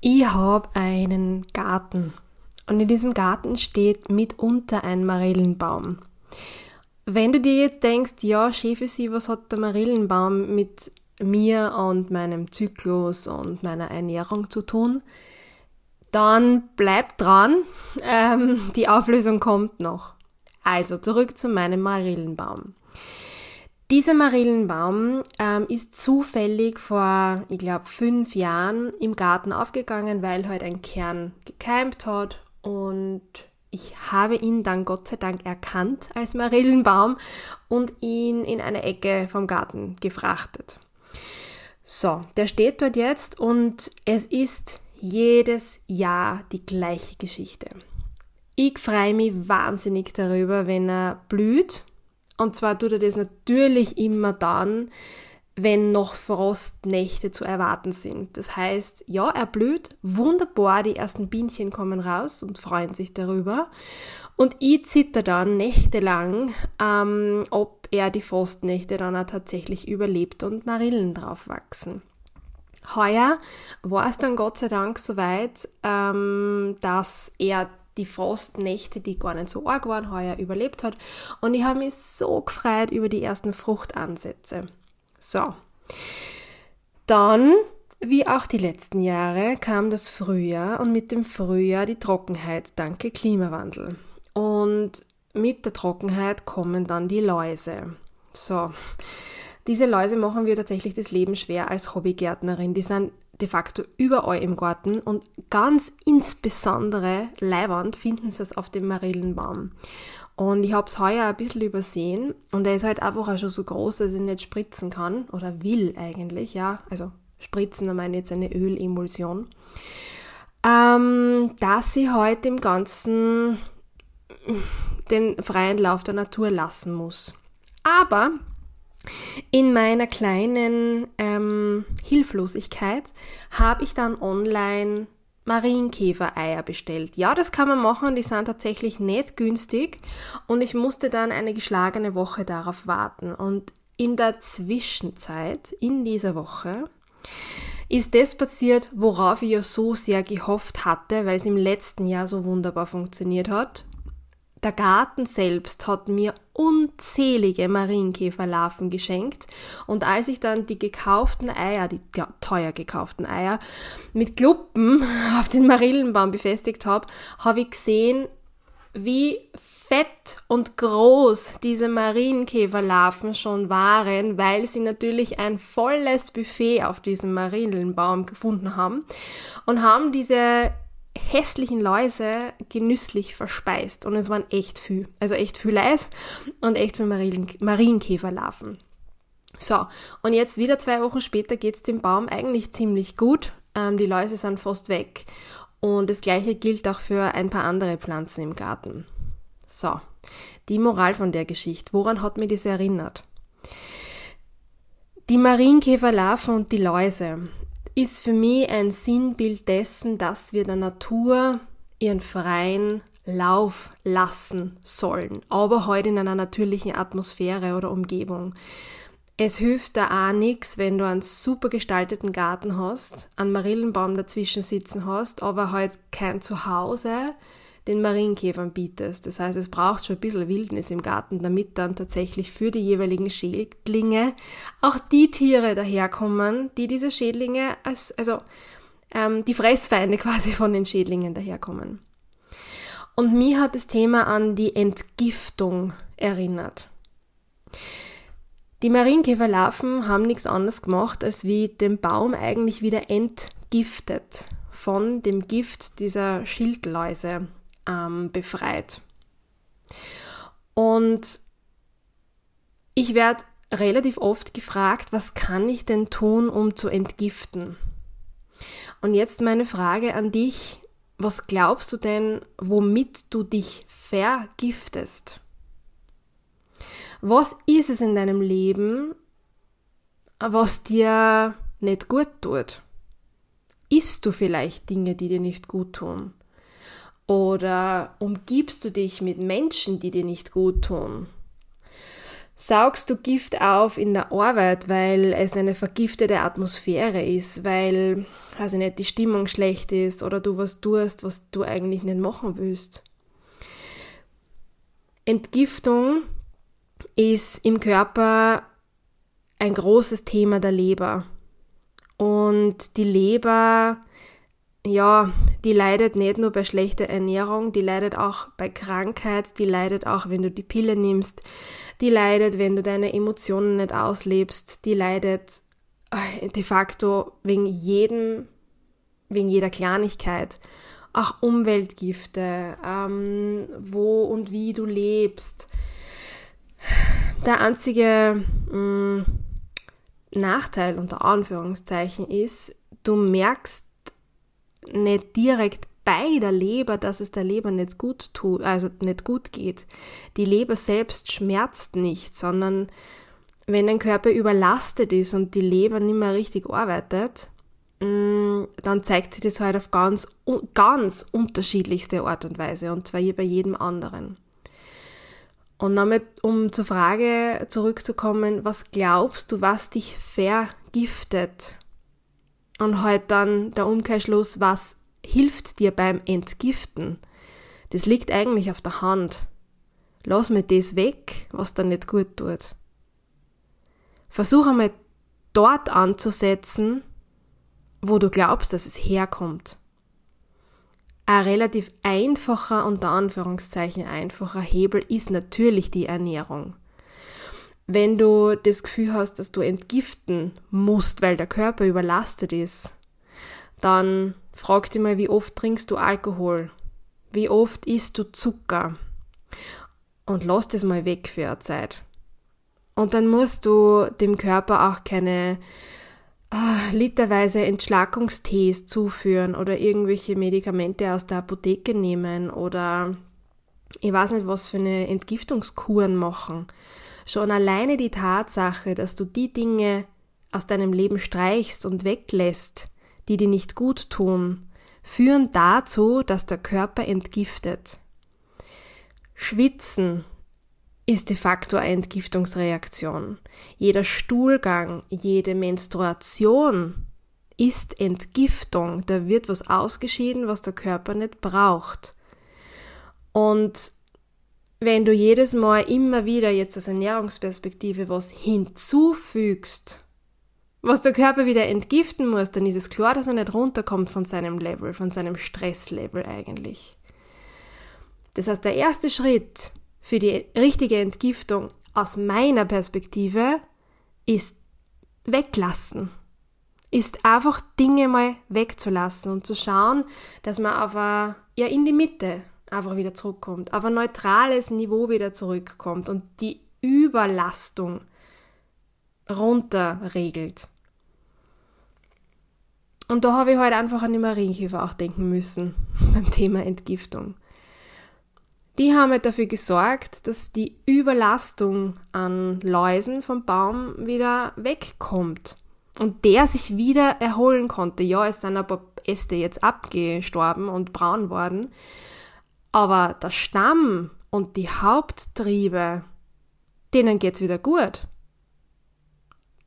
Ich habe einen Garten und in diesem Garten steht mitunter ein Marillenbaum. Wenn du dir jetzt denkst, ja, Schäfesi, was hat der Marillenbaum mit mir und meinem Zyklus und meiner Ernährung zu tun, dann bleib dran, ähm, die Auflösung kommt noch. Also zurück zu meinem Marillenbaum. Dieser Marillenbaum ähm, ist zufällig vor, ich glaube, fünf Jahren im Garten aufgegangen, weil halt ein Kern gekeimt hat und ich habe ihn dann Gott sei Dank erkannt als Marillenbaum und ihn in eine Ecke vom Garten gefrachtet. So, der steht dort jetzt und es ist jedes Jahr die gleiche Geschichte. Ich freue mich wahnsinnig darüber, wenn er blüht und zwar tut er das natürlich immer dann, wenn noch Frostnächte zu erwarten sind. Das heißt, ja, er blüht wunderbar, die ersten Bienchen kommen raus und freuen sich darüber. Und ich zitter dann nächtelang, ähm, ob er die Frostnächte dann auch tatsächlich überlebt und Marillen drauf wachsen. Heuer war es dann Gott sei Dank soweit, ähm, dass er die Frostnächte, die gar nicht so arg waren, heuer überlebt hat. Und ich habe mich so gefreut über die ersten Fruchtansätze. So. Dann, wie auch die letzten Jahre, kam das Frühjahr und mit dem Frühjahr die Trockenheit, danke Klimawandel. Und mit der Trockenheit kommen dann die Läuse. So. Diese Läuse machen wir tatsächlich das Leben schwer als Hobbygärtnerin. Die sind de facto überall im Garten und ganz insbesondere Leiwand finden sie es auf dem Marillenbaum. Und ich habe es heuer ein bisschen übersehen und er ist halt einfach auch schon so groß, dass ich nicht spritzen kann oder will eigentlich, ja. Also spritzen, da meine ich jetzt eine Ölemulsion. Ähm, dass sie heute halt im Ganzen den freien Lauf der Natur lassen muss. Aber in meiner kleinen ähm, Hilflosigkeit habe ich dann online Marienkäfer-Eier bestellt. Ja, das kann man machen, die sind tatsächlich nicht günstig und ich musste dann eine geschlagene Woche darauf warten. Und in der Zwischenzeit, in dieser Woche, ist das passiert, worauf ich ja so sehr gehofft hatte, weil es im letzten Jahr so wunderbar funktioniert hat. Der Garten selbst hat mir unzählige Marienkäferlarven geschenkt. Und als ich dann die gekauften Eier, die teuer gekauften Eier, mit Kluppen auf den Marillenbaum befestigt habe, habe ich gesehen, wie fett und groß diese Marienkäferlarven schon waren, weil sie natürlich ein volles Buffet auf diesem Marillenbaum gefunden haben und haben diese hässlichen Läuse genüsslich verspeist. Und es waren echt viel. Also echt viel Leis und echt viel Marien Marienkäferlarven. So, und jetzt wieder zwei Wochen später geht es dem Baum eigentlich ziemlich gut. Ähm, die Läuse sind fast weg. Und das gleiche gilt auch für ein paar andere Pflanzen im Garten. So, die Moral von der Geschichte. Woran hat mir das erinnert? Die Marienkäferlarven und die Läuse ist für mich ein Sinnbild dessen, dass wir der Natur ihren freien Lauf lassen sollen, aber heute in einer natürlichen Atmosphäre oder Umgebung. Es hilft da auch nichts, wenn du einen super gestalteten Garten hast, einen Marillenbaum dazwischen sitzen hast, aber halt kein Zuhause, den Marienkäfern bietest. Das heißt, es braucht schon ein bisschen Wildnis im Garten, damit dann tatsächlich für die jeweiligen Schädlinge auch die Tiere daherkommen, die diese Schädlinge als, also ähm, die Fressfeinde quasi von den Schädlingen daherkommen. Und mir hat das Thema an die Entgiftung erinnert. Die Marienkäferlarven haben nichts anderes gemacht, als wie den Baum eigentlich wieder entgiftet von dem Gift dieser Schildläuse, ähm, befreit. Und ich werde relativ oft gefragt, was kann ich denn tun, um zu entgiften? Und jetzt meine Frage an dich, was glaubst du denn, womit du dich vergiftest? Was ist es in deinem Leben, was dir nicht gut tut? Isst du vielleicht Dinge, die dir nicht gut tun? Oder umgibst du dich mit Menschen, die dir nicht gut tun? Saugst du Gift auf in der Arbeit, weil es eine vergiftete Atmosphäre ist, weil, weiß ich nicht, die Stimmung schlecht ist oder du was tust, was du eigentlich nicht machen willst? Entgiftung ist im Körper ein großes Thema der Leber. Und die Leber ja, die leidet nicht nur bei schlechter Ernährung, die leidet auch bei Krankheit, die leidet auch, wenn du die Pille nimmst, die leidet, wenn du deine Emotionen nicht auslebst, die leidet äh, de facto wegen jedem, wegen jeder Kleinigkeit. Auch Umweltgifte, ähm, wo und wie du lebst. Der einzige mh, mm, Nachteil unter Anführungszeichen ist, du merkst nicht direkt bei der Leber, dass es der Leber nicht gut tut, also nicht gut geht. Die Leber selbst schmerzt nicht, sondern wenn dein Körper überlastet ist und die Leber nicht mehr richtig arbeitet, mm, dann zeigt sich das halt auf ganz, ganz unterschiedlichste Art und Weise und zwar hier bei jedem anderen. Und damit, um zur Frage zurückzukommen, was glaubst du, was dich vergiftet? Und halt dann der Umkehrschluss, was hilft dir beim Entgiften? Das liegt eigentlich auf der Hand. Lass mir das weg, was dir nicht gut tut. Versuch einmal dort anzusetzen, wo du glaubst, dass es herkommt. Ein relativ einfacher, unter Anführungszeichen einfacher Hebel ist natürlich die Ernährung. Wenn du das Gefühl hast, dass du entgiften musst, weil der Körper überlastet ist, dann frag dich mal, wie oft trinkst du Alkohol? Wie oft isst du Zucker? Und lass das mal weg für eine Zeit. Und dann musst du dem Körper auch keine ah, literweise Entschlackungstees zuführen oder irgendwelche Medikamente aus der Apotheke nehmen oder ich weiß nicht, was für eine Entgiftungskuren machen. Schon alleine die Tatsache, dass du die Dinge aus deinem Leben streichst und weglässt, die dir nicht gut tun, führen dazu, dass der Körper entgiftet. Schwitzen ist de facto eine Entgiftungsreaktion. Jeder Stuhlgang, jede Menstruation ist Entgiftung. Da wird was ausgeschieden, was der Körper nicht braucht. Und wenn du jedes Mal immer wieder jetzt aus Ernährungsperspektive was hinzufügst, was der Körper wieder entgiften muss, dann ist es klar, dass er nicht runterkommt von seinem Level, von seinem Stresslevel eigentlich. Das heißt, der erste Schritt für die richtige Entgiftung aus meiner Perspektive ist weglassen. Ist einfach Dinge mal wegzulassen und zu schauen, dass man auf a, ja in die Mitte einfach wieder zurückkommt, auf ein neutrales Niveau wieder zurückkommt und die Überlastung runterregelt. Und da habe ich heute halt einfach an die Marienkäfer auch denken müssen beim Thema Entgiftung. Die haben halt dafür gesorgt, dass die Überlastung an Läusen vom Baum wieder wegkommt und der sich wieder erholen konnte. Ja, es sind ein paar Äste jetzt abgestorben und braun worden, aber der Stamm und die Haupttriebe, denen geht's wieder gut.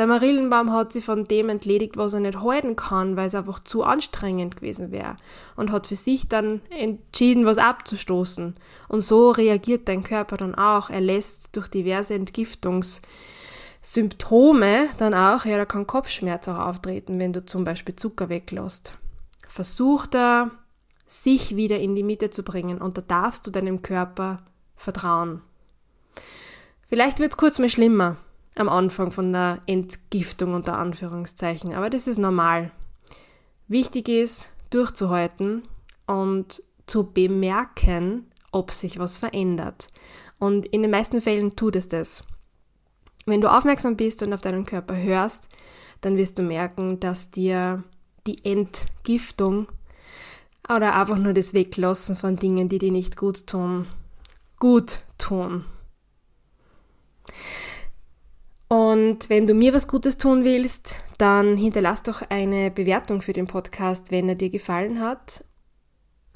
Der Marillenbaum hat sich von dem entledigt, was er nicht halten kann, weil es einfach zu anstrengend gewesen wäre und hat für sich dann entschieden, was abzustoßen. Und so reagiert dein Körper dann auch. Er lässt durch diverse Entgiftungssymptome dann auch, ja, da kann Kopfschmerz auch auftreten, wenn du zum Beispiel Zucker weglässt. Versuch da sich wieder in die Mitte zu bringen und da darfst du deinem Körper vertrauen. Vielleicht wird es kurz mal schlimmer am Anfang von der Entgiftung unter Anführungszeichen, aber das ist normal. Wichtig ist, durchzuhalten und zu bemerken, ob sich was verändert. Und in den meisten Fällen tut es das. Wenn du aufmerksam bist und auf deinen Körper hörst, dann wirst du merken, dass dir die Entgiftung oder einfach nur das Weglassen von Dingen, die dir nicht gut tun, gut tun. Und wenn du mir was Gutes tun willst, dann hinterlass doch eine Bewertung für den Podcast, wenn er dir gefallen hat.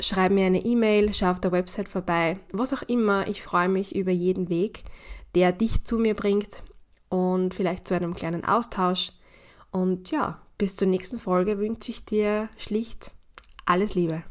Schreib mir eine E-Mail, schau auf der Website vorbei, was auch immer. Ich freue mich über jeden Weg, der dich zu mir bringt und vielleicht zu einem kleinen Austausch. Und ja, bis zur nächsten Folge wünsche ich dir schlicht alles Liebe.